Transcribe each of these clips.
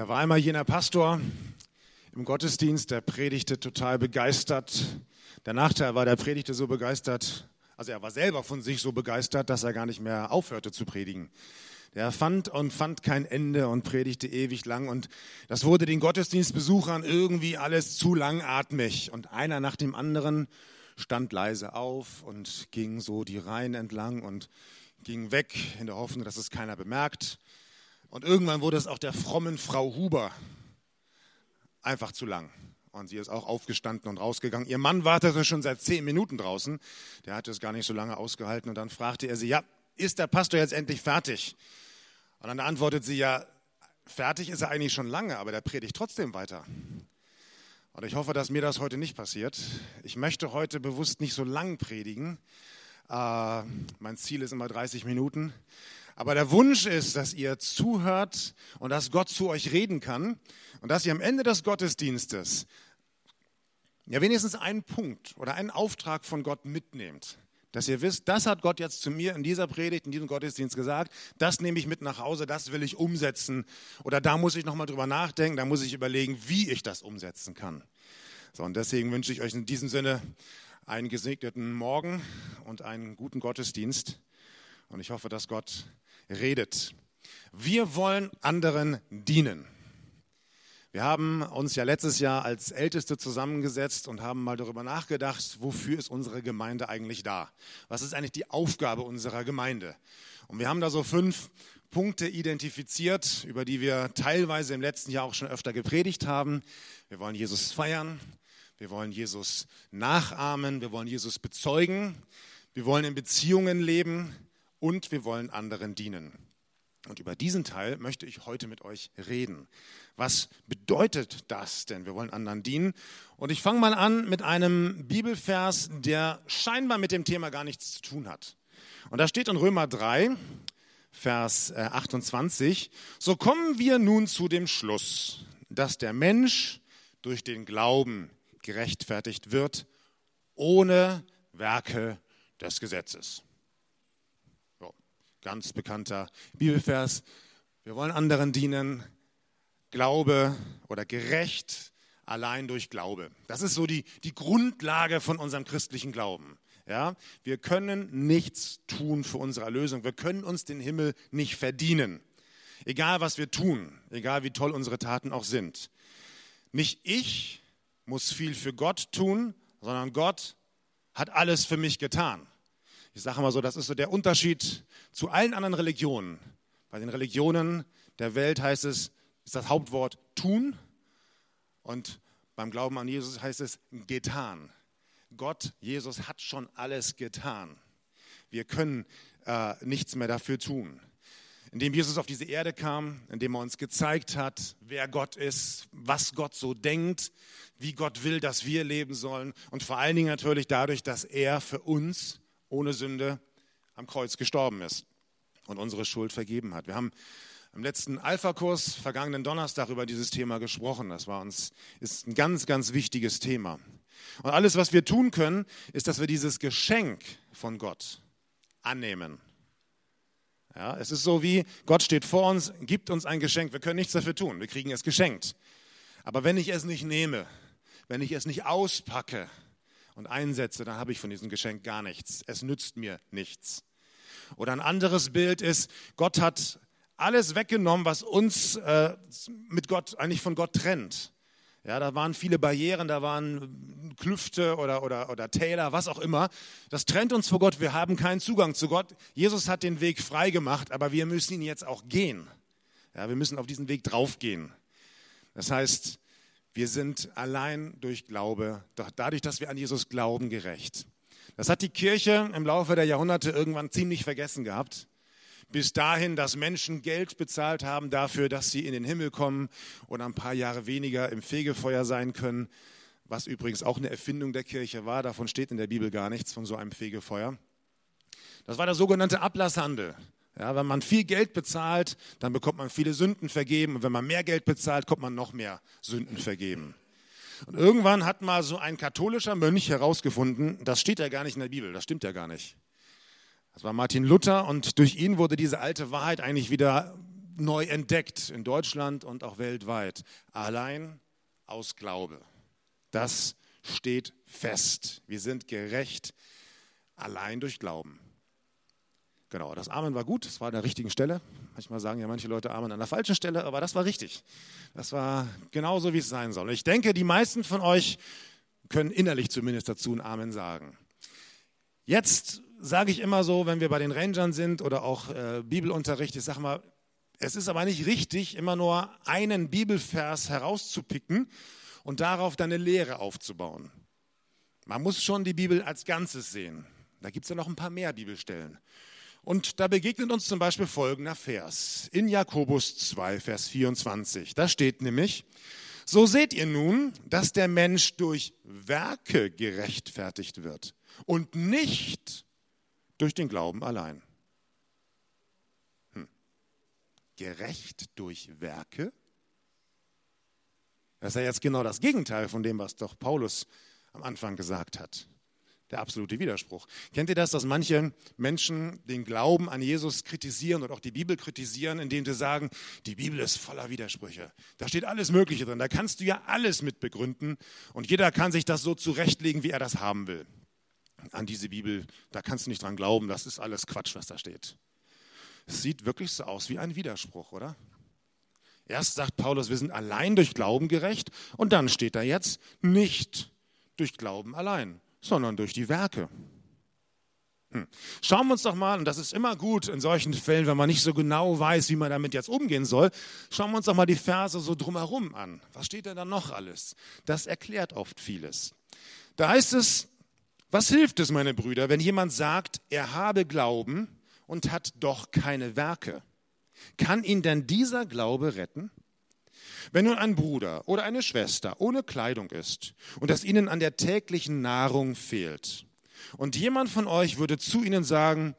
Da war einmal jener Pastor im Gottesdienst, der predigte total begeistert. Der Nachteil war, der predigte so begeistert, also er war selber von sich so begeistert, dass er gar nicht mehr aufhörte zu predigen. Der fand und fand kein Ende und predigte ewig lang und das wurde den Gottesdienstbesuchern irgendwie alles zu langatmig und einer nach dem anderen stand leise auf und ging so die Reihen entlang und ging weg in der Hoffnung, dass es keiner bemerkt. Und irgendwann wurde es auch der frommen Frau Huber einfach zu lang. Und sie ist auch aufgestanden und rausgegangen. Ihr Mann wartete schon seit zehn Minuten draußen. Der hatte es gar nicht so lange ausgehalten. Und dann fragte er sie, ja, ist der Pastor jetzt endlich fertig? Und dann antwortet sie, ja, fertig ist er eigentlich schon lange, aber der predigt trotzdem weiter. Und ich hoffe, dass mir das heute nicht passiert. Ich möchte heute bewusst nicht so lang predigen. Äh, mein Ziel ist immer 30 Minuten. Aber der Wunsch ist, dass ihr zuhört und dass Gott zu euch reden kann und dass ihr am Ende des Gottesdienstes ja wenigstens einen Punkt oder einen Auftrag von Gott mitnehmt. Dass ihr wisst, das hat Gott jetzt zu mir in dieser Predigt, in diesem Gottesdienst gesagt, das nehme ich mit nach Hause, das will ich umsetzen. Oder da muss ich nochmal drüber nachdenken, da muss ich überlegen, wie ich das umsetzen kann. So, und deswegen wünsche ich euch in diesem Sinne einen gesegneten Morgen und einen guten Gottesdienst. Und ich hoffe, dass Gott redet. Wir wollen anderen dienen. Wir haben uns ja letztes Jahr als Älteste zusammengesetzt und haben mal darüber nachgedacht, wofür ist unsere Gemeinde eigentlich da? Was ist eigentlich die Aufgabe unserer Gemeinde? Und wir haben da so fünf Punkte identifiziert, über die wir teilweise im letzten Jahr auch schon öfter gepredigt haben. Wir wollen Jesus feiern, wir wollen Jesus nachahmen, wir wollen Jesus bezeugen, wir wollen in Beziehungen leben, und wir wollen anderen dienen. Und über diesen Teil möchte ich heute mit euch reden. Was bedeutet das denn? Wir wollen anderen dienen. Und ich fange mal an mit einem Bibelvers, der scheinbar mit dem Thema gar nichts zu tun hat. Und da steht in Römer 3, Vers 28, äh, so kommen wir nun zu dem Schluss, dass der Mensch durch den Glauben gerechtfertigt wird, ohne Werke des Gesetzes. Ganz bekannter Bibelvers. Wir wollen anderen dienen. Glaube oder gerecht allein durch Glaube. Das ist so die, die Grundlage von unserem christlichen Glauben. Ja, wir können nichts tun für unsere Erlösung. Wir können uns den Himmel nicht verdienen. Egal was wir tun, egal wie toll unsere Taten auch sind. Nicht ich muss viel für Gott tun, sondern Gott hat alles für mich getan. Ich sage mal so, das ist so der Unterschied zu allen anderen Religionen. Bei den Religionen der Welt heißt es, ist das Hauptwort tun und beim Glauben an Jesus heißt es getan. Gott, Jesus hat schon alles getan. Wir können äh, nichts mehr dafür tun. Indem Jesus auf diese Erde kam, indem er uns gezeigt hat, wer Gott ist, was Gott so denkt, wie Gott will, dass wir leben sollen und vor allen Dingen natürlich dadurch, dass er für uns ohne Sünde am Kreuz gestorben ist und unsere Schuld vergeben hat. Wir haben im letzten Alpha-Kurs vergangenen Donnerstag über dieses Thema gesprochen. Das war uns, ist ein ganz, ganz wichtiges Thema. Und alles, was wir tun können, ist, dass wir dieses Geschenk von Gott annehmen. Ja, es ist so wie, Gott steht vor uns, gibt uns ein Geschenk. Wir können nichts dafür tun. Wir kriegen es geschenkt. Aber wenn ich es nicht nehme, wenn ich es nicht auspacke, und einsetze, dann habe ich von diesem Geschenk gar nichts. Es nützt mir nichts. Oder ein anderes Bild ist, Gott hat alles weggenommen, was uns äh, mit Gott, eigentlich von Gott trennt. Ja, da waren viele Barrieren, da waren Klüfte oder, oder, oder Täler, was auch immer. Das trennt uns vor Gott. Wir haben keinen Zugang zu Gott. Jesus hat den Weg frei gemacht, aber wir müssen ihn jetzt auch gehen. Ja, wir müssen auf diesen Weg draufgehen. Das heißt, wir sind allein durch Glaube, doch dadurch, dass wir an Jesus glauben, gerecht. Das hat die Kirche im Laufe der Jahrhunderte irgendwann ziemlich vergessen gehabt. Bis dahin, dass Menschen Geld bezahlt haben dafür, dass sie in den Himmel kommen oder ein paar Jahre weniger im Fegefeuer sein können, was übrigens auch eine Erfindung der Kirche war. Davon steht in der Bibel gar nichts von so einem Fegefeuer. Das war der sogenannte Ablasshandel. Ja, wenn man viel Geld bezahlt, dann bekommt man viele Sünden vergeben. Und wenn man mehr Geld bezahlt, kommt man noch mehr Sünden vergeben. Und irgendwann hat mal so ein katholischer Mönch herausgefunden, das steht ja gar nicht in der Bibel, das stimmt ja gar nicht. Das war Martin Luther und durch ihn wurde diese alte Wahrheit eigentlich wieder neu entdeckt in Deutschland und auch weltweit. Allein aus Glaube. Das steht fest. Wir sind gerecht allein durch Glauben. Genau, das Amen war gut, es war an der richtigen Stelle. Manchmal sagen ja manche Leute Amen an der falschen Stelle, aber das war richtig. Das war genauso, wie es sein soll. Ich denke, die meisten von euch können innerlich zumindest dazu ein Amen sagen. Jetzt sage ich immer so, wenn wir bei den Rangern sind oder auch äh, Bibelunterricht, ich sage mal, es ist aber nicht richtig, immer nur einen Bibelvers herauszupicken und darauf dann eine Lehre aufzubauen. Man muss schon die Bibel als Ganzes sehen. Da gibt es ja noch ein paar mehr Bibelstellen. Und da begegnet uns zum Beispiel folgender Vers in Jakobus 2, Vers 24. Da steht nämlich, so seht ihr nun, dass der Mensch durch Werke gerechtfertigt wird und nicht durch den Glauben allein. Hm. Gerecht durch Werke? Das ist ja jetzt genau das Gegenteil von dem, was doch Paulus am Anfang gesagt hat der absolute Widerspruch. Kennt ihr das, dass manche Menschen den Glauben an Jesus kritisieren und auch die Bibel kritisieren, indem sie sagen, die Bibel ist voller Widersprüche. Da steht alles Mögliche drin. Da kannst du ja alles mit begründen und jeder kann sich das so zurechtlegen, wie er das haben will. An diese Bibel, da kannst du nicht dran glauben, das ist alles Quatsch, was da steht. Es sieht wirklich so aus wie ein Widerspruch, oder? Erst sagt Paulus, wir sind allein durch Glauben gerecht und dann steht da jetzt nicht durch Glauben allein sondern durch die Werke. Hm. Schauen wir uns doch mal, und das ist immer gut in solchen Fällen, wenn man nicht so genau weiß, wie man damit jetzt umgehen soll, schauen wir uns doch mal die Verse so drumherum an. Was steht denn da noch alles? Das erklärt oft vieles. Da heißt es, was hilft es, meine Brüder, wenn jemand sagt, er habe Glauben und hat doch keine Werke? Kann ihn denn dieser Glaube retten? Wenn nun ein Bruder oder eine Schwester ohne Kleidung ist und es ihnen an der täglichen Nahrung fehlt, und jemand von euch würde zu ihnen sagen,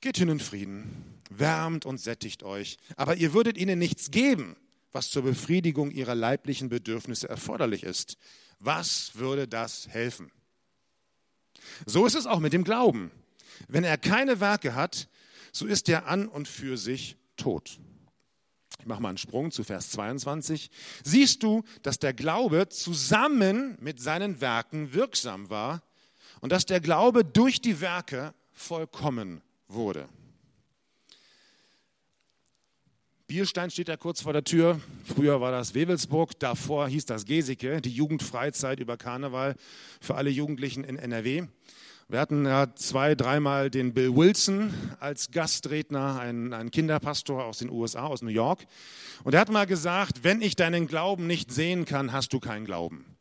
geht hin in Frieden, wärmt und sättigt euch, aber ihr würdet ihnen nichts geben, was zur Befriedigung ihrer leiblichen Bedürfnisse erforderlich ist, was würde das helfen? So ist es auch mit dem Glauben. Wenn er keine Werke hat, so ist er an und für sich tot. Ich mache mal einen Sprung zu Vers 22. Siehst du, dass der Glaube zusammen mit seinen Werken wirksam war und dass der Glaube durch die Werke vollkommen wurde. Bierstein steht da kurz vor der Tür. Früher war das Wewelsburg, davor hieß das Geseke, die Jugendfreizeit über Karneval für alle Jugendlichen in NRW. Wir hatten ja zwei, dreimal den Bill Wilson als Gastredner, einen, Kinderpastor aus den USA, aus New York. Und er hat mal gesagt, wenn ich deinen Glauben nicht sehen kann, hast du keinen Glauben.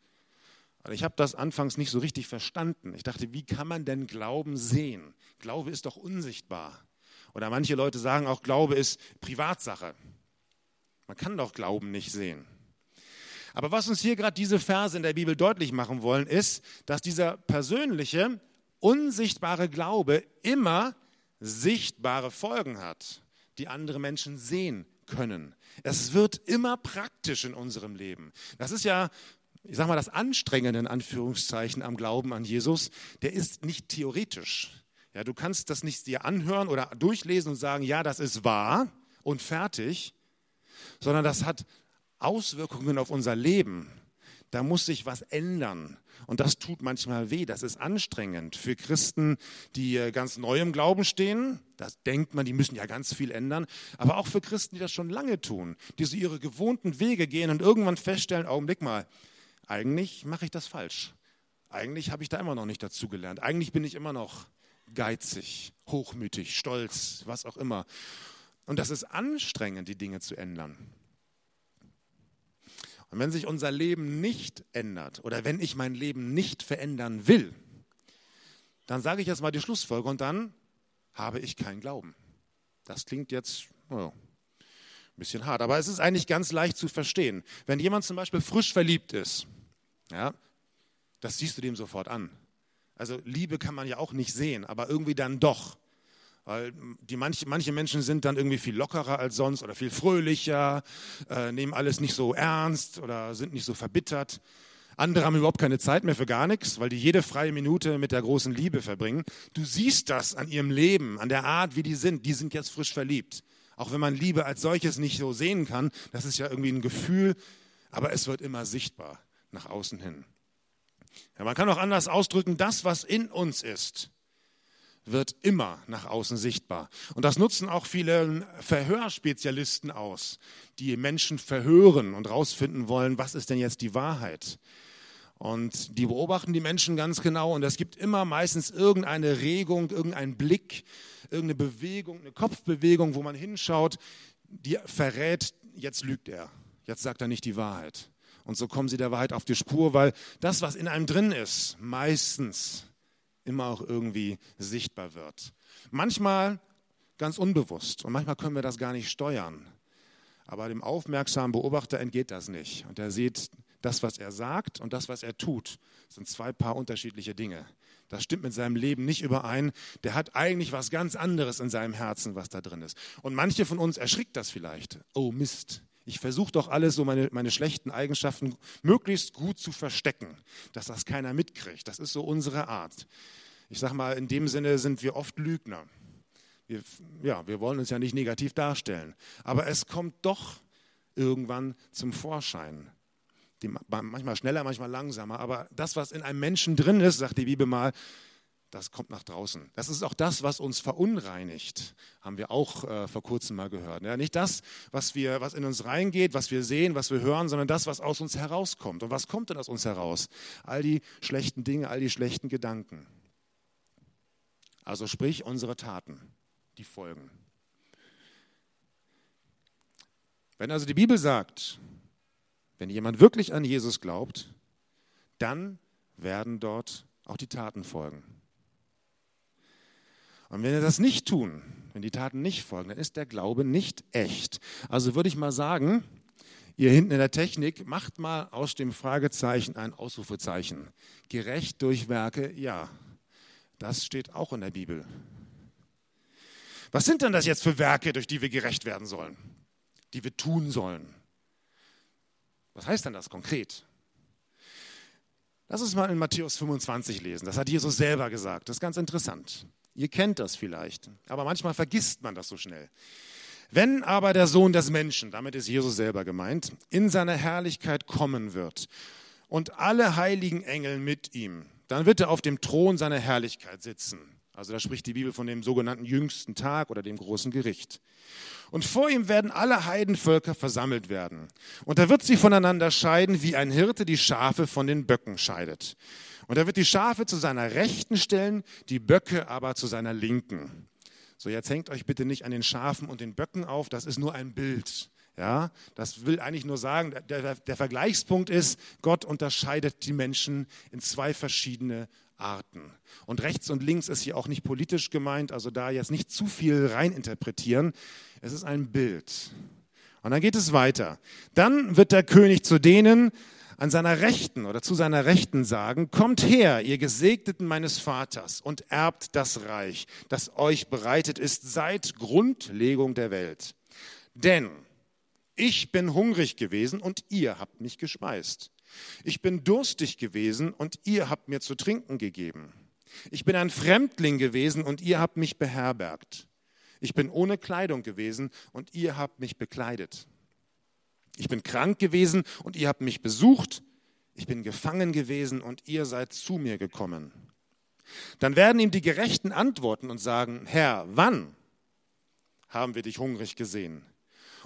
Also ich habe das anfangs nicht so richtig verstanden. Ich dachte, wie kann man denn Glauben sehen? Glaube ist doch unsichtbar. Oder manche Leute sagen auch, Glaube ist Privatsache. Man kann doch Glauben nicht sehen. Aber was uns hier gerade diese Verse in der Bibel deutlich machen wollen, ist, dass dieser persönliche, unsichtbare Glaube immer sichtbare Folgen hat, die andere Menschen sehen können. Es wird immer praktisch in unserem Leben. Das ist ja, ich sage mal, das Anstrengende in Anführungszeichen am Glauben an Jesus. Der ist nicht theoretisch. Ja, du kannst das nicht dir anhören oder durchlesen und sagen, ja, das ist wahr und fertig, sondern das hat Auswirkungen auf unser Leben. Da muss sich was ändern. Und das tut manchmal weh, das ist anstrengend für Christen, die äh, ganz neu im Glauben stehen. Das denkt man, die müssen ja ganz viel ändern. Aber auch für Christen, die das schon lange tun, die so ihre gewohnten Wege gehen und irgendwann feststellen, Augenblick mal, eigentlich mache ich das falsch. Eigentlich habe ich da immer noch nicht dazugelernt. Eigentlich bin ich immer noch geizig, hochmütig, stolz, was auch immer. Und das ist anstrengend, die Dinge zu ändern. Und wenn sich unser Leben nicht ändert oder wenn ich mein Leben nicht verändern will, dann sage ich jetzt mal die Schlussfolge und dann habe ich keinen Glauben. Das klingt jetzt oh, ein bisschen hart, aber es ist eigentlich ganz leicht zu verstehen. Wenn jemand zum Beispiel frisch verliebt ist, ja, das siehst du dem sofort an. Also Liebe kann man ja auch nicht sehen, aber irgendwie dann doch. Weil die manche, manche Menschen sind dann irgendwie viel lockerer als sonst oder viel fröhlicher, äh, nehmen alles nicht so ernst oder sind nicht so verbittert. Andere haben überhaupt keine Zeit mehr für gar nichts, weil die jede freie Minute mit der großen Liebe verbringen. Du siehst das an ihrem Leben, an der Art, wie die sind. Die sind jetzt frisch verliebt. Auch wenn man Liebe als solches nicht so sehen kann, das ist ja irgendwie ein Gefühl, aber es wird immer sichtbar nach außen hin. Ja, man kann auch anders ausdrücken, das, was in uns ist, wird immer nach außen sichtbar. Und das nutzen auch viele Verhörspezialisten aus, die Menschen verhören und rausfinden wollen, was ist denn jetzt die Wahrheit. Und die beobachten die Menschen ganz genau und es gibt immer meistens irgendeine Regung, irgendeinen Blick, irgendeine Bewegung, eine Kopfbewegung, wo man hinschaut, die verrät, jetzt lügt er, jetzt sagt er nicht die Wahrheit. Und so kommen sie der Wahrheit auf die Spur, weil das, was in einem drin ist, meistens immer auch irgendwie sichtbar wird. Manchmal ganz unbewusst und manchmal können wir das gar nicht steuern. Aber dem aufmerksamen Beobachter entgeht das nicht. Und er sieht, das, was er sagt und das, was er tut, sind zwei paar unterschiedliche Dinge. Das stimmt mit seinem Leben nicht überein. Der hat eigentlich was ganz anderes in seinem Herzen, was da drin ist. Und manche von uns erschrickt das vielleicht. Oh Mist. Ich versuche doch alles, so meine, meine schlechten Eigenschaften möglichst gut zu verstecken, dass das keiner mitkriegt. Das ist so unsere Art. Ich sage mal, in dem Sinne sind wir oft Lügner. Wir, ja, wir wollen uns ja nicht negativ darstellen. Aber es kommt doch irgendwann zum Vorschein die, manchmal schneller, manchmal langsamer. Aber das, was in einem Menschen drin ist, sagt die Bibel mal, das kommt nach draußen. Das ist auch das, was uns verunreinigt, haben wir auch äh, vor kurzem mal gehört. Ja, nicht das, was, wir, was in uns reingeht, was wir sehen, was wir hören, sondern das, was aus uns herauskommt. Und was kommt denn aus uns heraus? All die schlechten Dinge, all die schlechten Gedanken. Also sprich unsere Taten, die folgen. Wenn also die Bibel sagt, wenn jemand wirklich an Jesus glaubt, dann werden dort auch die Taten folgen. Und wenn wir das nicht tun, wenn die Taten nicht folgen, dann ist der Glaube nicht echt. Also würde ich mal sagen, ihr hinten in der Technik, macht mal aus dem Fragezeichen ein Ausrufezeichen. Gerecht durch Werke, ja. Das steht auch in der Bibel. Was sind denn das jetzt für Werke, durch die wir gerecht werden sollen? Die wir tun sollen? Was heißt denn das konkret? Lass uns mal in Matthäus 25 lesen. Das hat Jesus selber gesagt. Das ist ganz interessant. Ihr kennt das vielleicht, aber manchmal vergisst man das so schnell. Wenn aber der Sohn des Menschen, damit ist Jesus selber gemeint, in seiner Herrlichkeit kommen wird und alle heiligen Engel mit ihm, dann wird er auf dem Thron seiner Herrlichkeit sitzen. Also da spricht die Bibel von dem sogenannten jüngsten Tag oder dem großen Gericht. Und vor ihm werden alle Heidenvölker versammelt werden. Und er wird sie voneinander scheiden, wie ein Hirte die Schafe von den Böcken scheidet. Und er wird die Schafe zu seiner Rechten stellen, die Böcke aber zu seiner Linken. So, jetzt hängt euch bitte nicht an den Schafen und den Böcken auf, das ist nur ein Bild. Ja, das will eigentlich nur sagen, der, der Vergleichspunkt ist, Gott unterscheidet die Menschen in zwei verschiedene Arten. Und rechts und links ist hier auch nicht politisch gemeint, also da jetzt nicht zu viel reininterpretieren. Es ist ein Bild. Und dann geht es weiter. Dann wird der König zu denen an seiner Rechten oder zu seiner Rechten sagen, kommt her, ihr Gesegneten meines Vaters, und erbt das Reich, das euch bereitet ist seit Grundlegung der Welt. Denn ich bin hungrig gewesen und ihr habt mich gespeist. Ich bin durstig gewesen und ihr habt mir zu trinken gegeben. Ich bin ein Fremdling gewesen und ihr habt mich beherbergt. Ich bin ohne Kleidung gewesen und ihr habt mich bekleidet. Ich bin krank gewesen und ihr habt mich besucht. Ich bin gefangen gewesen und ihr seid zu mir gekommen. Dann werden ihm die Gerechten antworten und sagen, Herr, wann haben wir dich hungrig gesehen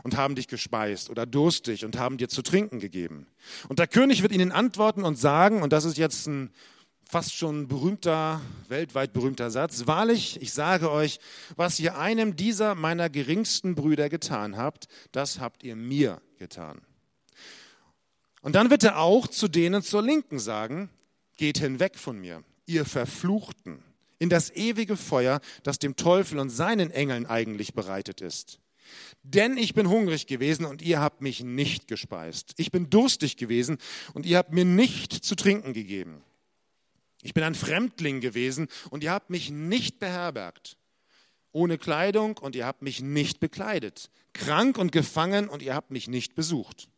und haben dich gespeist oder durstig und haben dir zu trinken gegeben. Und der König wird ihnen antworten und sagen, und das ist jetzt ein fast schon berühmter, weltweit berühmter Satz, wahrlich, ich sage euch, was ihr einem dieser meiner geringsten Brüder getan habt, das habt ihr mir getan. Und dann wird er auch zu denen zur Linken sagen, geht hinweg von mir, ihr Verfluchten, in das ewige Feuer, das dem Teufel und seinen Engeln eigentlich bereitet ist. Denn ich bin hungrig gewesen und ihr habt mich nicht gespeist. Ich bin durstig gewesen und ihr habt mir nicht zu trinken gegeben. Ich bin ein Fremdling gewesen und ihr habt mich nicht beherbergt. Ohne Kleidung und ihr habt mich nicht bekleidet. Krank und gefangen und ihr habt mich nicht besucht.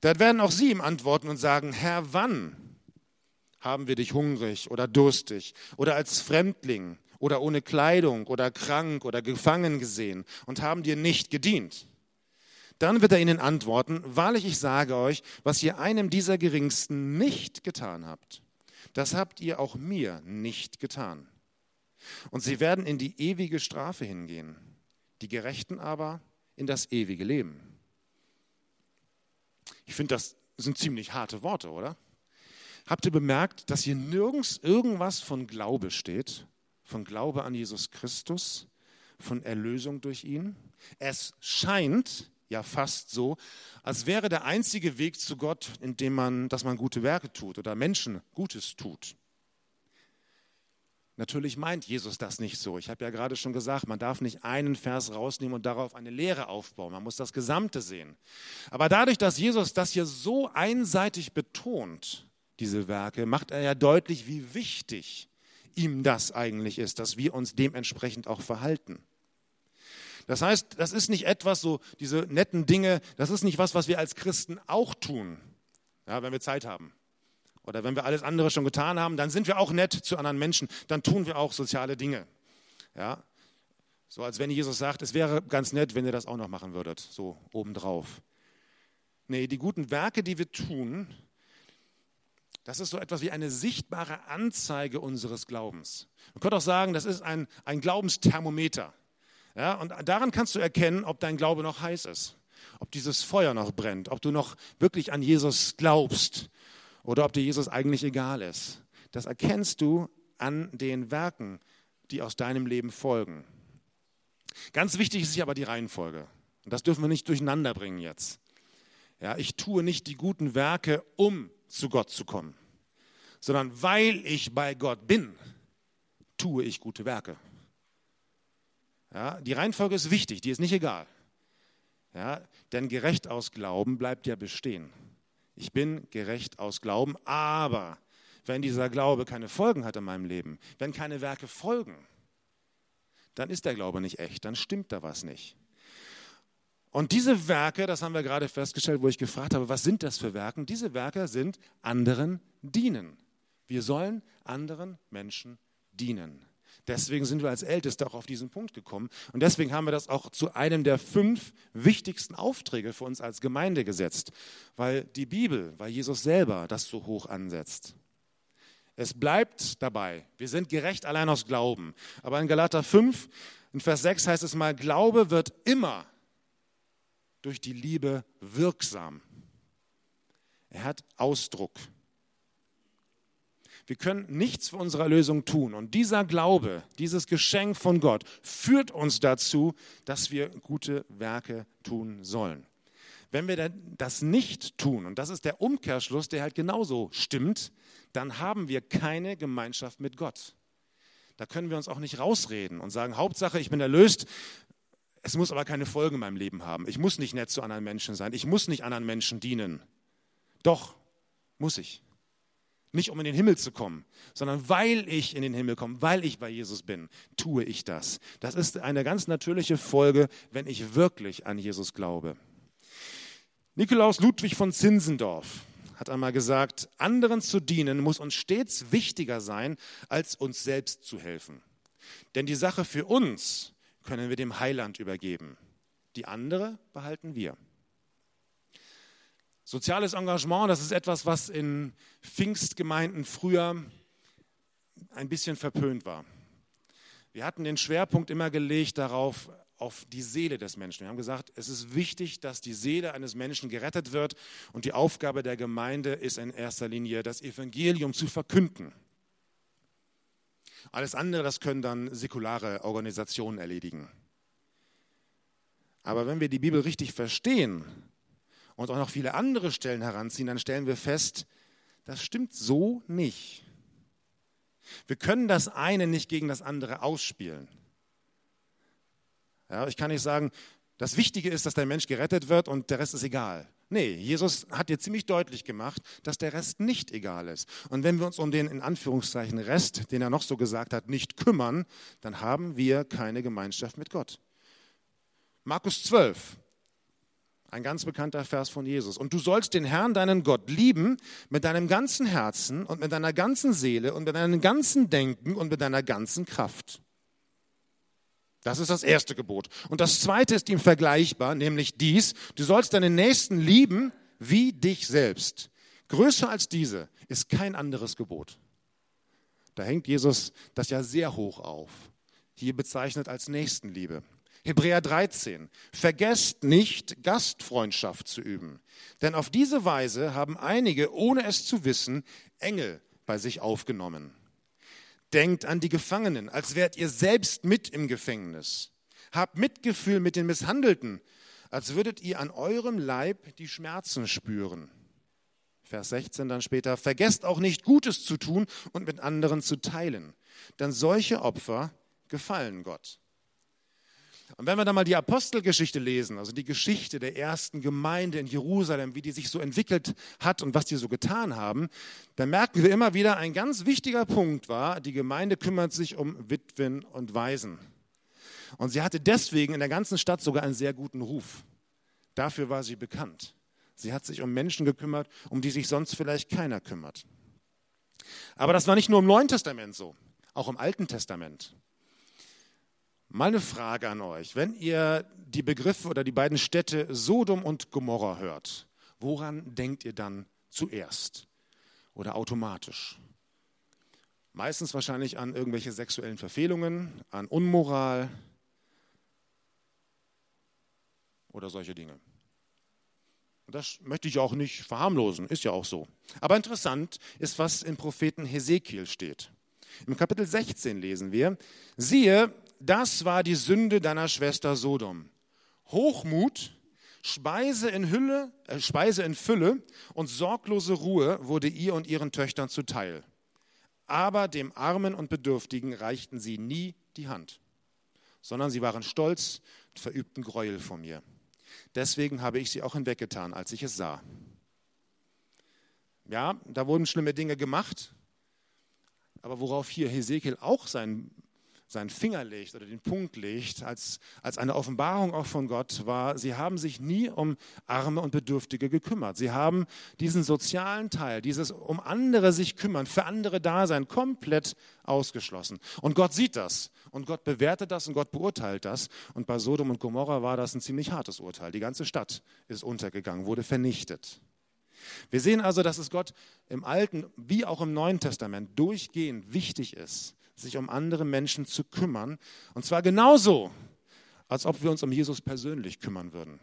Dann werden auch sie ihm antworten und sagen, Herr, wann haben wir dich hungrig oder durstig oder als Fremdling oder ohne Kleidung oder krank oder gefangen gesehen und haben dir nicht gedient. Dann wird er ihnen antworten, wahrlich ich sage euch, was ihr einem dieser Geringsten nicht getan habt, das habt ihr auch mir nicht getan. Und sie werden in die ewige Strafe hingehen, die Gerechten aber in das ewige Leben. Ich finde, das sind ziemlich harte Worte, oder? Habt ihr bemerkt, dass hier nirgends irgendwas von Glaube steht? Von Glaube an Jesus Christus, von Erlösung durch ihn? Es scheint ja fast so, als wäre der einzige Weg zu Gott, indem man, dass man gute Werke tut oder Menschen Gutes tut. Natürlich meint Jesus das nicht so. Ich habe ja gerade schon gesagt, man darf nicht einen Vers rausnehmen und darauf eine Lehre aufbauen. Man muss das Gesamte sehen. Aber dadurch, dass Jesus das hier so einseitig betont, diese Werke, macht er ja deutlich, wie wichtig ihm das eigentlich ist, dass wir uns dementsprechend auch verhalten. Das heißt, das ist nicht etwas, so diese netten Dinge, das ist nicht was, was wir als Christen auch tun, ja, wenn wir Zeit haben. Oder wenn wir alles andere schon getan haben, dann sind wir auch nett zu anderen Menschen, dann tun wir auch soziale Dinge. Ja? So als wenn Jesus sagt, es wäre ganz nett, wenn ihr das auch noch machen würdet, so obendrauf. Nee, die guten Werke, die wir tun, das ist so etwas wie eine sichtbare Anzeige unseres Glaubens. Man könnte auch sagen, das ist ein, ein Glaubensthermometer. Ja, und daran kannst du erkennen, ob dein Glaube noch heiß ist, ob dieses Feuer noch brennt, ob du noch wirklich an Jesus glaubst oder ob dir Jesus eigentlich egal ist. Das erkennst du an den Werken, die aus deinem Leben folgen. Ganz wichtig ist hier aber die Reihenfolge. Und das dürfen wir nicht durcheinander bringen jetzt. Ja, ich tue nicht die guten Werke, um zu Gott zu kommen, sondern weil ich bei Gott bin, tue ich gute Werke. Ja, die Reihenfolge ist wichtig, die ist nicht egal. Ja, denn gerecht aus Glauben bleibt ja bestehen. Ich bin gerecht aus Glauben, aber wenn dieser Glaube keine Folgen hat in meinem Leben, wenn keine Werke folgen, dann ist der Glaube nicht echt, dann stimmt da was nicht. Und diese Werke, das haben wir gerade festgestellt, wo ich gefragt habe, was sind das für Werke? Diese Werke sind anderen dienen. Wir sollen anderen Menschen dienen. Deswegen sind wir als Älteste auch auf diesen Punkt gekommen. Und deswegen haben wir das auch zu einem der fünf wichtigsten Aufträge für uns als Gemeinde gesetzt, weil die Bibel, weil Jesus selber das so hoch ansetzt. Es bleibt dabei, wir sind gerecht allein aus Glauben. Aber in Galater 5, in Vers 6 heißt es mal, Glaube wird immer durch die Liebe wirksam. Er hat Ausdruck. Wir können nichts für unsere Erlösung tun. Und dieser Glaube, dieses Geschenk von Gott führt uns dazu, dass wir gute Werke tun sollen. Wenn wir das nicht tun, und das ist der Umkehrschluss, der halt genauso stimmt, dann haben wir keine Gemeinschaft mit Gott. Da können wir uns auch nicht rausreden und sagen, Hauptsache, ich bin erlöst, es muss aber keine Folgen in meinem Leben haben. Ich muss nicht nett zu anderen Menschen sein. Ich muss nicht anderen Menschen dienen. Doch, muss ich. Nicht um in den Himmel zu kommen, sondern weil ich in den Himmel komme, weil ich bei Jesus bin, tue ich das. Das ist eine ganz natürliche Folge, wenn ich wirklich an Jesus glaube. Nikolaus Ludwig von Zinzendorf hat einmal gesagt, anderen zu dienen muss uns stets wichtiger sein, als uns selbst zu helfen. Denn die Sache für uns können wir dem Heiland übergeben. Die andere behalten wir. Soziales Engagement, das ist etwas, was in Pfingstgemeinden früher ein bisschen verpönt war. Wir hatten den Schwerpunkt immer gelegt darauf, auf die Seele des Menschen. Wir haben gesagt, es ist wichtig, dass die Seele eines Menschen gerettet wird und die Aufgabe der Gemeinde ist in erster Linie, das Evangelium zu verkünden. Alles andere, das können dann säkulare Organisationen erledigen. Aber wenn wir die Bibel richtig verstehen, und auch noch viele andere Stellen heranziehen, dann stellen wir fest, das stimmt so nicht. Wir können das eine nicht gegen das andere ausspielen. Ja, ich kann nicht sagen, das Wichtige ist, dass der Mensch gerettet wird und der Rest ist egal. Nee, Jesus hat dir ziemlich deutlich gemacht, dass der Rest nicht egal ist. Und wenn wir uns um den in Anführungszeichen Rest, den er noch so gesagt hat, nicht kümmern, dann haben wir keine Gemeinschaft mit Gott. Markus 12, ein ganz bekannter Vers von Jesus. Und du sollst den Herrn, deinen Gott, lieben mit deinem ganzen Herzen und mit deiner ganzen Seele und mit deinem ganzen Denken und mit deiner ganzen Kraft. Das ist das erste Gebot. Und das zweite ist ihm vergleichbar, nämlich dies, du sollst deinen Nächsten lieben wie dich selbst. Größer als diese ist kein anderes Gebot. Da hängt Jesus das ja sehr hoch auf. Hier bezeichnet als Nächstenliebe. Hebräer 13. Vergesst nicht, Gastfreundschaft zu üben. Denn auf diese Weise haben einige, ohne es zu wissen, Engel bei sich aufgenommen. Denkt an die Gefangenen, als wärt ihr selbst mit im Gefängnis. Habt Mitgefühl mit den Misshandelten, als würdet ihr an eurem Leib die Schmerzen spüren. Vers 16 dann später, vergesst auch nicht Gutes zu tun und mit anderen zu teilen, denn solche Opfer gefallen Gott. Und wenn wir dann mal die Apostelgeschichte lesen, also die Geschichte der ersten Gemeinde in Jerusalem, wie die sich so entwickelt hat und was die so getan haben, dann merken wir immer wieder, ein ganz wichtiger Punkt war, die Gemeinde kümmert sich um Witwen und Waisen. Und sie hatte deswegen in der ganzen Stadt sogar einen sehr guten Ruf. Dafür war sie bekannt. Sie hat sich um Menschen gekümmert, um die sich sonst vielleicht keiner kümmert. Aber das war nicht nur im Neuen Testament so, auch im Alten Testament. Mal eine Frage an euch. Wenn ihr die Begriffe oder die beiden Städte Sodom und Gomorra hört, woran denkt ihr dann zuerst oder automatisch? Meistens wahrscheinlich an irgendwelche sexuellen Verfehlungen, an Unmoral oder solche Dinge. Das möchte ich auch nicht verharmlosen, ist ja auch so. Aber interessant ist, was im Propheten Hesekiel steht. Im Kapitel 16 lesen wir, siehe, das war die Sünde deiner Schwester Sodom. Hochmut, Speise in, Hülle, äh, Speise in Fülle und sorglose Ruhe wurde ihr und ihren Töchtern zuteil. Aber dem Armen und Bedürftigen reichten sie nie die Hand, sondern sie waren stolz und verübten Gräuel vor mir. Deswegen habe ich sie auch hinweggetan, als ich es sah. Ja, da wurden schlimme Dinge gemacht, aber worauf hier Hesekiel auch seinen seinen Finger legt oder den Punkt legt, als, als eine Offenbarung auch von Gott war, sie haben sich nie um Arme und Bedürftige gekümmert. Sie haben diesen sozialen Teil, dieses um andere sich kümmern, für andere da sein, komplett ausgeschlossen. Und Gott sieht das und Gott bewertet das und Gott beurteilt das. Und bei Sodom und Gomorra war das ein ziemlich hartes Urteil. Die ganze Stadt ist untergegangen, wurde vernichtet. Wir sehen also, dass es Gott im Alten wie auch im Neuen Testament durchgehend wichtig ist, sich um andere Menschen zu kümmern. Und zwar genauso, als ob wir uns um Jesus persönlich kümmern würden.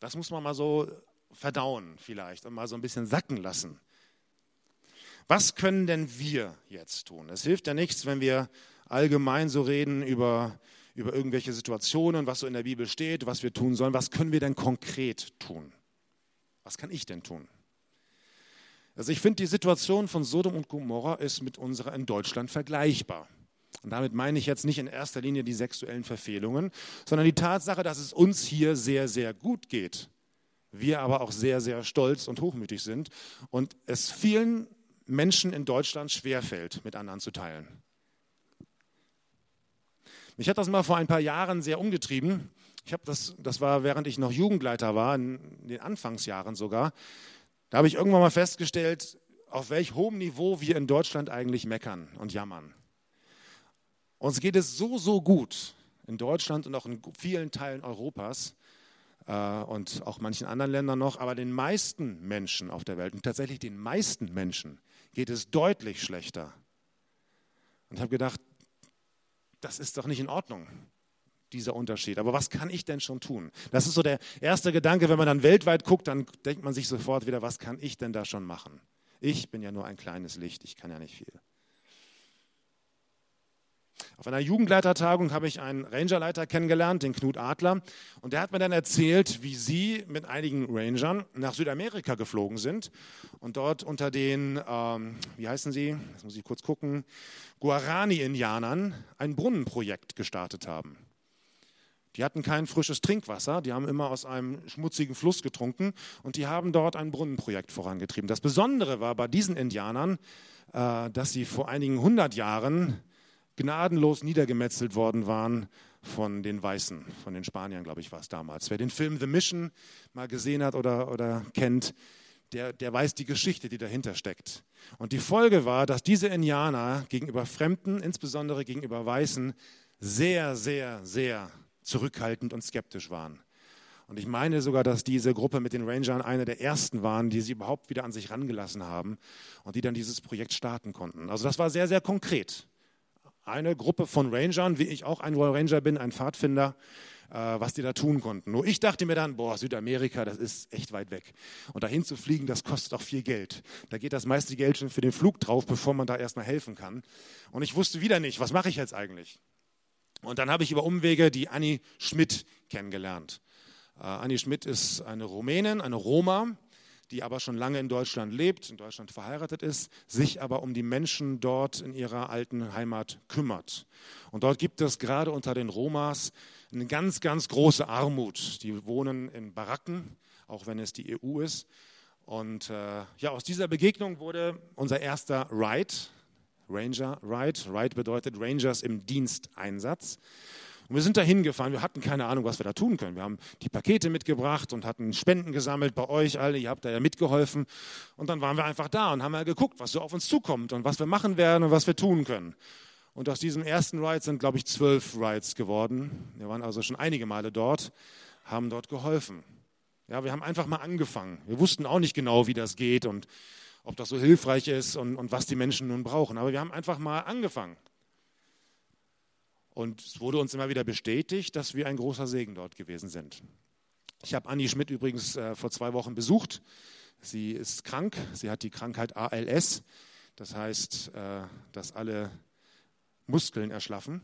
Das muss man mal so verdauen vielleicht und mal so ein bisschen sacken lassen. Was können denn wir jetzt tun? Es hilft ja nichts, wenn wir allgemein so reden über, über irgendwelche Situationen, was so in der Bibel steht, was wir tun sollen. Was können wir denn konkret tun? Was kann ich denn tun? Also ich finde, die Situation von Sodom und Gomorra ist mit unserer in Deutschland vergleichbar. Und damit meine ich jetzt nicht in erster Linie die sexuellen Verfehlungen, sondern die Tatsache, dass es uns hier sehr, sehr gut geht. Wir aber auch sehr, sehr stolz und hochmütig sind und es vielen Menschen in Deutschland schwerfällt, mit anderen zu teilen. Mich hat das mal vor ein paar Jahren sehr umgetrieben. Ich habe das, das war während ich noch Jugendleiter war, in den Anfangsjahren sogar. Da habe ich irgendwann mal festgestellt, auf welch hohem Niveau wir in Deutschland eigentlich meckern und jammern. Uns geht es so, so gut in Deutschland und auch in vielen Teilen Europas äh, und auch manchen anderen Ländern noch, aber den meisten Menschen auf der Welt und tatsächlich den meisten Menschen geht es deutlich schlechter. Und habe gedacht, das ist doch nicht in Ordnung dieser Unterschied. Aber was kann ich denn schon tun? Das ist so der erste Gedanke, wenn man dann weltweit guckt, dann denkt man sich sofort wieder, was kann ich denn da schon machen? Ich bin ja nur ein kleines Licht, ich kann ja nicht viel. Auf einer Jugendleitertagung habe ich einen Rangerleiter kennengelernt, den Knut Adler, und der hat mir dann erzählt, wie sie mit einigen Rangern nach Südamerika geflogen sind und dort unter den, ähm, wie heißen sie, jetzt muss ich kurz gucken, Guarani-Indianern ein Brunnenprojekt gestartet haben. Die hatten kein frisches Trinkwasser, die haben immer aus einem schmutzigen Fluss getrunken und die haben dort ein Brunnenprojekt vorangetrieben. Das Besondere war bei diesen Indianern, äh, dass sie vor einigen hundert Jahren gnadenlos niedergemetzelt worden waren von den Weißen, von den Spaniern, glaube ich, war es damals. Wer den Film The Mission mal gesehen hat oder, oder kennt, der, der weiß die Geschichte, die dahinter steckt. Und die Folge war, dass diese Indianer gegenüber Fremden, insbesondere gegenüber Weißen, sehr, sehr, sehr zurückhaltend und skeptisch waren. Und ich meine sogar, dass diese Gruppe mit den Rangern eine der ersten waren, die sie überhaupt wieder an sich rangelassen haben und die dann dieses Projekt starten konnten. Also das war sehr, sehr konkret. Eine Gruppe von Rangern, wie ich auch ein Royal Ranger bin, ein Pfadfinder, äh, was die da tun konnten. Nur ich dachte mir dann, boah, Südamerika, das ist echt weit weg. Und dahin zu fliegen, das kostet auch viel Geld. Da geht das meiste Geld schon für den Flug drauf, bevor man da erstmal helfen kann. Und ich wusste wieder nicht, was mache ich jetzt eigentlich? Und dann habe ich über Umwege die Annie Schmidt kennengelernt. Äh, Annie Schmidt ist eine Rumänin, eine Roma, die aber schon lange in Deutschland lebt, in Deutschland verheiratet ist, sich aber um die Menschen dort in ihrer alten Heimat kümmert. Und dort gibt es gerade unter den Romas eine ganz, ganz große Armut. Die wohnen in Baracken, auch wenn es die EU ist. Und äh, ja, aus dieser Begegnung wurde unser erster Ride, Ranger Ride. Ride bedeutet Rangers im Diensteinsatz. Und wir sind da hingefahren. Wir hatten keine Ahnung, was wir da tun können. Wir haben die Pakete mitgebracht und hatten Spenden gesammelt bei euch alle. Ihr habt da ja mitgeholfen. Und dann waren wir einfach da und haben mal geguckt, was so auf uns zukommt und was wir machen werden und was wir tun können. Und aus diesem ersten Ride sind, glaube ich, zwölf Rides geworden. Wir waren also schon einige Male dort, haben dort geholfen. Ja, wir haben einfach mal angefangen. Wir wussten auch nicht genau, wie das geht und ob das so hilfreich ist und, und was die Menschen nun brauchen. Aber wir haben einfach mal angefangen. Und es wurde uns immer wieder bestätigt, dass wir ein großer Segen dort gewesen sind. Ich habe Anni Schmidt übrigens äh, vor zwei Wochen besucht. Sie ist krank. Sie hat die Krankheit ALS. Das heißt, äh, dass alle Muskeln erschlaffen.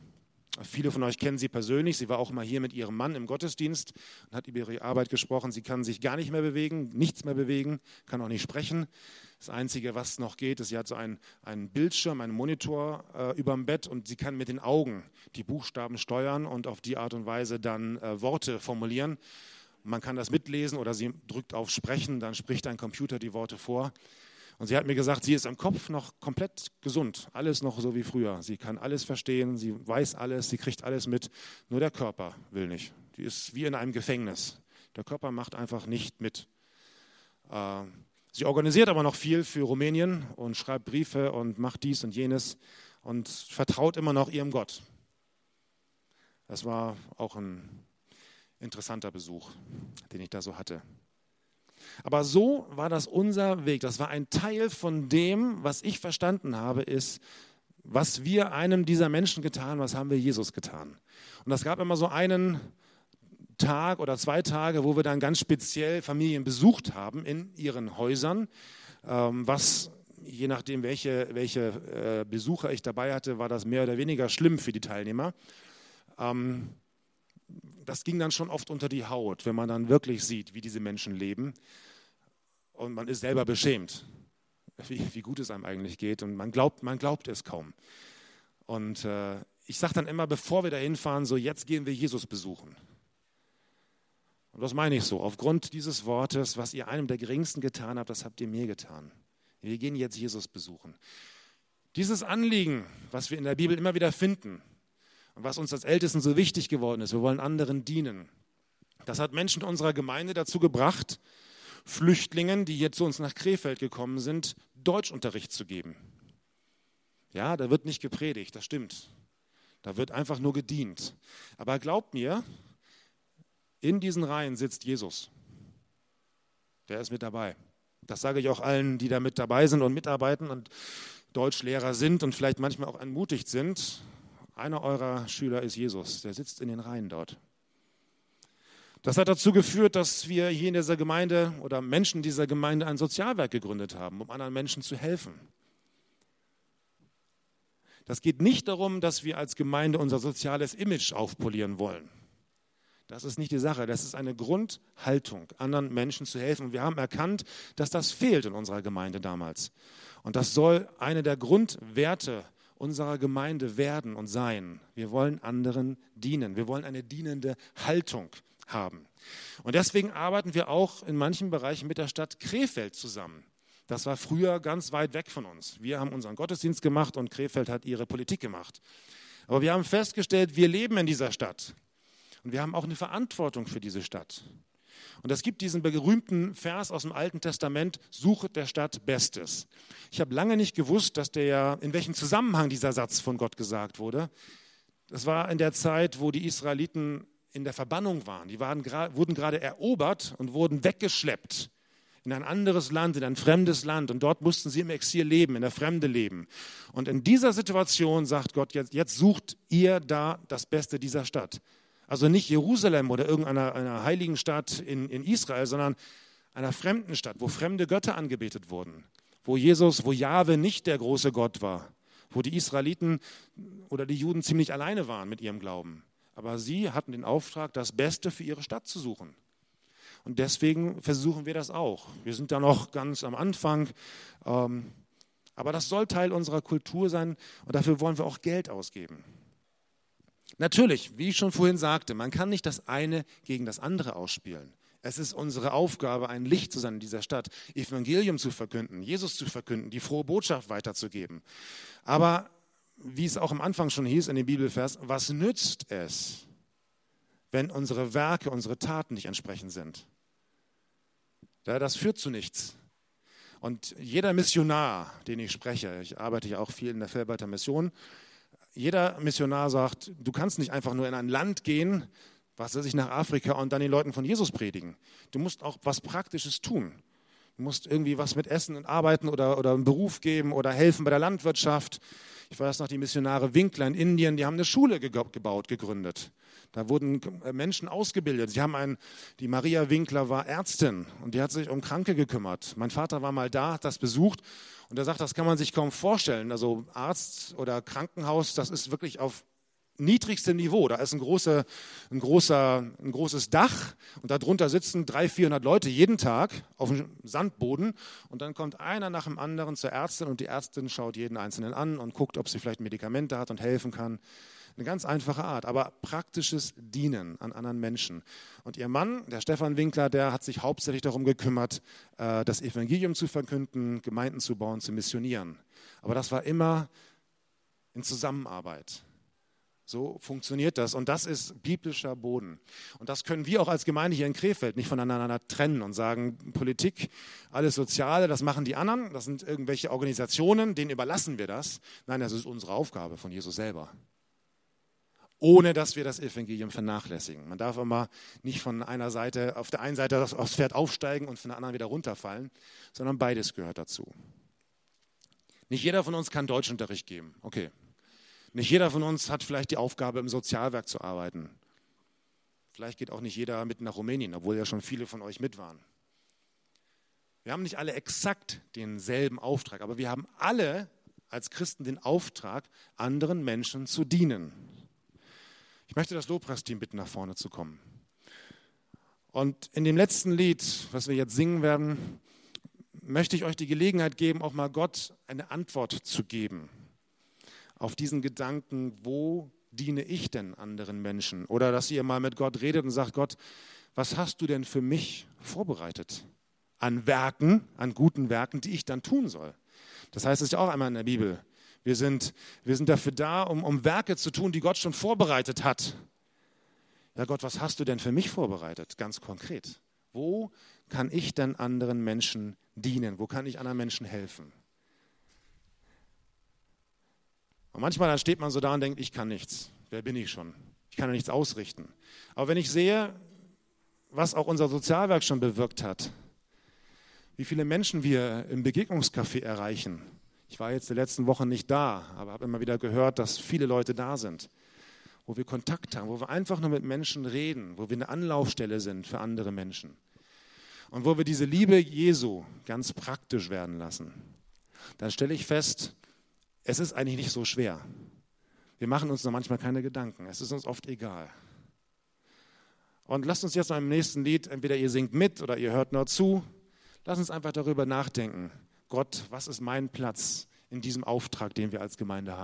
Viele von euch kennen sie persönlich. Sie war auch mal hier mit ihrem Mann im Gottesdienst und hat über ihre Arbeit gesprochen. Sie kann sich gar nicht mehr bewegen, nichts mehr bewegen, kann auch nicht sprechen. Das Einzige, was noch geht, ist, sie hat so einen, einen Bildschirm, einen Monitor äh, über dem Bett und sie kann mit den Augen die Buchstaben steuern und auf die Art und Weise dann äh, Worte formulieren. Man kann das mitlesen oder sie drückt auf Sprechen, dann spricht ein Computer die Worte vor. Und sie hat mir gesagt, sie ist am Kopf noch komplett gesund, alles noch so wie früher. Sie kann alles verstehen, sie weiß alles, sie kriegt alles mit, nur der Körper will nicht. Die ist wie in einem Gefängnis. Der Körper macht einfach nicht mit. Äh, sie organisiert aber noch viel für Rumänien und schreibt Briefe und macht dies und jenes und vertraut immer noch ihrem Gott. Das war auch ein interessanter Besuch, den ich da so hatte. Aber so war das unser Weg. Das war ein Teil von dem, was ich verstanden habe, ist, was wir einem dieser Menschen getan, was haben wir Jesus getan. Und das gab immer so einen Tag oder zwei Tage, wo wir dann ganz speziell Familien besucht haben in ihren Häusern, ähm, was je nachdem, welche, welche äh, Besucher ich dabei hatte, war das mehr oder weniger schlimm für die Teilnehmer. Ähm, das ging dann schon oft unter die Haut, wenn man dann wirklich sieht, wie diese Menschen leben. Und man ist selber beschämt, wie, wie gut es einem eigentlich geht. Und man glaubt, man glaubt es kaum. Und äh, ich sage dann immer, bevor wir da hinfahren, so jetzt gehen wir Jesus besuchen. Und das meine ich so. Aufgrund dieses Wortes, was ihr einem der Geringsten getan habt, das habt ihr mir getan. Wir gehen jetzt Jesus besuchen. Dieses Anliegen, was wir in der Bibel immer wieder finden, und was uns als Ältesten so wichtig geworden ist, wir wollen anderen dienen. Das hat Menschen unserer Gemeinde dazu gebracht, Flüchtlingen, die hier zu uns nach Krefeld gekommen sind, Deutschunterricht zu geben. Ja, da wird nicht gepredigt, das stimmt. Da wird einfach nur gedient. Aber glaubt mir, in diesen Reihen sitzt Jesus. Der ist mit dabei. Das sage ich auch allen, die da mit dabei sind und mitarbeiten und Deutschlehrer sind und vielleicht manchmal auch entmutigt sind. Einer eurer Schüler ist Jesus, der sitzt in den Reihen dort. Das hat dazu geführt, dass wir hier in dieser Gemeinde oder Menschen dieser Gemeinde ein Sozialwerk gegründet haben, um anderen Menschen zu helfen. Das geht nicht darum, dass wir als Gemeinde unser soziales Image aufpolieren wollen. Das ist nicht die Sache. Das ist eine Grundhaltung, anderen Menschen zu helfen. Und wir haben erkannt, dass das fehlt in unserer Gemeinde damals. Und das soll eine der Grundwerte sein unserer Gemeinde werden und sein. Wir wollen anderen dienen. Wir wollen eine dienende Haltung haben. Und deswegen arbeiten wir auch in manchen Bereichen mit der Stadt Krefeld zusammen. Das war früher ganz weit weg von uns. Wir haben unseren Gottesdienst gemacht und Krefeld hat ihre Politik gemacht. Aber wir haben festgestellt, wir leben in dieser Stadt. Und wir haben auch eine Verantwortung für diese Stadt. Und es gibt diesen berühmten Vers aus dem Alten Testament, suchet der Stadt Bestes. Ich habe lange nicht gewusst, dass der, in welchem Zusammenhang dieser Satz von Gott gesagt wurde. Das war in der Zeit, wo die Israeliten in der Verbannung waren. Die waren, wurden gerade erobert und wurden weggeschleppt in ein anderes Land, in ein fremdes Land. Und dort mussten sie im Exil leben, in der Fremde leben. Und in dieser Situation sagt Gott, jetzt, jetzt sucht ihr da das Beste dieser Stadt. Also nicht Jerusalem oder irgendeiner einer heiligen Stadt in, in Israel, sondern einer fremden Stadt, wo fremde Götter angebetet wurden. Wo Jesus, wo Jahwe nicht der große Gott war. Wo die Israeliten oder die Juden ziemlich alleine waren mit ihrem Glauben. Aber sie hatten den Auftrag, das Beste für ihre Stadt zu suchen. Und deswegen versuchen wir das auch. Wir sind da noch ganz am Anfang. Ähm, aber das soll Teil unserer Kultur sein und dafür wollen wir auch Geld ausgeben. Natürlich, wie ich schon vorhin sagte, man kann nicht das eine gegen das andere ausspielen. Es ist unsere Aufgabe, ein Licht zu sein in dieser Stadt, Evangelium zu verkünden, Jesus zu verkünden, die frohe Botschaft weiterzugeben. Aber wie es auch am Anfang schon hieß in dem Bibelvers, was nützt es, wenn unsere Werke, unsere Taten nicht entsprechend sind? Das führt zu nichts. Und jeder Missionar, den ich spreche, ich arbeite ja auch viel in der Felberter Mission, jeder Missionar sagt, du kannst nicht einfach nur in ein Land gehen, was weiß ich, nach Afrika und dann den Leuten von Jesus predigen. Du musst auch was Praktisches tun. Du musst irgendwie was mit Essen und Arbeiten oder, oder einen Beruf geben oder helfen bei der Landwirtschaft. Ich weiß noch, die Missionare Winkler in Indien, die haben eine Schule gebaut, gegründet. Da wurden Menschen ausgebildet. Sie haben einen, die Maria Winkler war Ärztin und die hat sich um Kranke gekümmert. Mein Vater war mal da, hat das besucht und er sagt, das kann man sich kaum vorstellen. Also Arzt oder Krankenhaus, das ist wirklich auf niedrigstem Niveau. Da ist ein, großer, ein, großer, ein großes Dach und darunter sitzen 300, 400 Leute jeden Tag auf dem Sandboden und dann kommt einer nach dem anderen zur Ärztin und die Ärztin schaut jeden Einzelnen an und guckt, ob sie vielleicht Medikamente hat und helfen kann. Eine ganz einfache Art, aber praktisches Dienen an anderen Menschen. Und ihr Mann, der Stefan Winkler, der hat sich hauptsächlich darum gekümmert, äh, das Evangelium zu verkünden, Gemeinden zu bauen, zu missionieren. Aber das war immer in Zusammenarbeit. So funktioniert das. Und das ist biblischer Boden. Und das können wir auch als Gemeinde hier in Krefeld nicht voneinander trennen und sagen, Politik, alles Soziale, das machen die anderen, das sind irgendwelche Organisationen, denen überlassen wir das. Nein, das ist unsere Aufgabe von Jesus selber ohne dass wir das Evangelium vernachlässigen. Man darf immer nicht von einer Seite, auf der einen Seite aufs Pferd aufsteigen und von der anderen wieder runterfallen, sondern beides gehört dazu. Nicht jeder von uns kann Deutschunterricht geben. Okay. Nicht jeder von uns hat vielleicht die Aufgabe, im Sozialwerk zu arbeiten. Vielleicht geht auch nicht jeder mit nach Rumänien, obwohl ja schon viele von euch mit waren. Wir haben nicht alle exakt denselben Auftrag, aber wir haben alle als Christen den Auftrag, anderen Menschen zu dienen. Ich möchte das Lobpreisteam bitten, nach vorne zu kommen. Und in dem letzten Lied, was wir jetzt singen werden, möchte ich euch die Gelegenheit geben, auch mal Gott eine Antwort zu geben auf diesen Gedanken, wo diene ich denn anderen Menschen? Oder dass ihr mal mit Gott redet und sagt, Gott, was hast du denn für mich vorbereitet? An Werken, an guten Werken, die ich dann tun soll. Das heißt es ja auch einmal in der Bibel. Wir sind, wir sind dafür da, um, um Werke zu tun, die Gott schon vorbereitet hat. Ja Gott, was hast du denn für mich vorbereitet? Ganz konkret. Wo kann ich denn anderen Menschen dienen? Wo kann ich anderen Menschen helfen? Und manchmal dann steht man so da und denkt, ich kann nichts. Wer bin ich schon? Ich kann ja nichts ausrichten. Aber wenn ich sehe, was auch unser Sozialwerk schon bewirkt hat, wie viele Menschen wir im Begegnungscafé erreichen, ich war jetzt die letzten Wochen nicht da, aber habe immer wieder gehört, dass viele Leute da sind, wo wir Kontakt haben, wo wir einfach nur mit Menschen reden, wo wir eine Anlaufstelle sind für andere Menschen und wo wir diese Liebe Jesu ganz praktisch werden lassen. Dann stelle ich fest, es ist eigentlich nicht so schwer. Wir machen uns noch manchmal keine Gedanken. Es ist uns oft egal. Und lasst uns jetzt beim nächsten Lied, entweder ihr singt mit oder ihr hört nur zu, lasst uns einfach darüber nachdenken. Gott, was ist mein Platz in diesem Auftrag, den wir als Gemeinde haben?